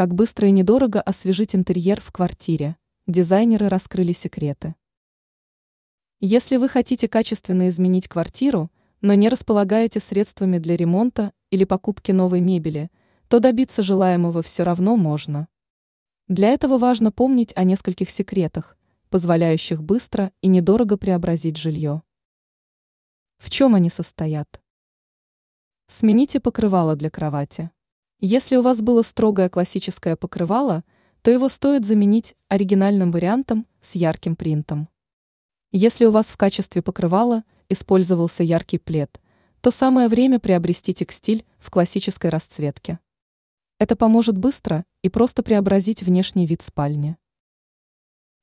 Как быстро и недорого освежить интерьер в квартире. Дизайнеры раскрыли секреты. Если вы хотите качественно изменить квартиру, но не располагаете средствами для ремонта или покупки новой мебели, то добиться желаемого все равно можно. Для этого важно помнить о нескольких секретах, позволяющих быстро и недорого преобразить жилье. В чем они состоят? Смените покрывало для кровати. Если у вас было строгое классическое покрывало, то его стоит заменить оригинальным вариантом с ярким принтом. Если у вас в качестве покрывала использовался яркий плед, то самое время приобрести текстиль в классической расцветке. Это поможет быстро и просто преобразить внешний вид спальни.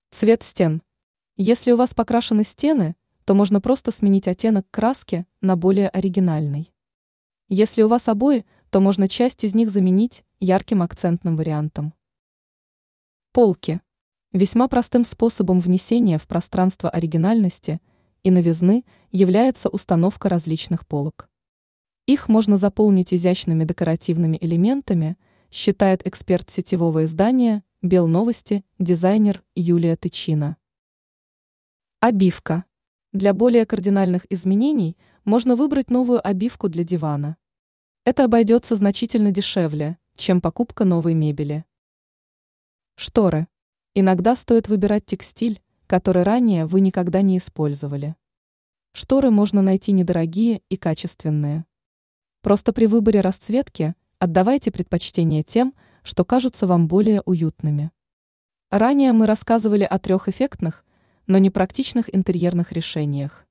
Цвет стен. Если у вас покрашены стены, то можно просто сменить оттенок краски на более оригинальный. Если у вас обои – то можно часть из них заменить ярким акцентным вариантом. Полки. Весьма простым способом внесения в пространство оригинальности и новизны является установка различных полок. Их можно заполнить изящными декоративными элементами, считает эксперт сетевого издания «Белновости» дизайнер Юлия Тычина. Обивка. Для более кардинальных изменений можно выбрать новую обивку для дивана. Это обойдется значительно дешевле, чем покупка новой мебели. Шторы. Иногда стоит выбирать текстиль, который ранее вы никогда не использовали. Шторы можно найти недорогие и качественные. Просто при выборе расцветки отдавайте предпочтение тем, что кажутся вам более уютными. Ранее мы рассказывали о трех эффектных, но не практичных интерьерных решениях.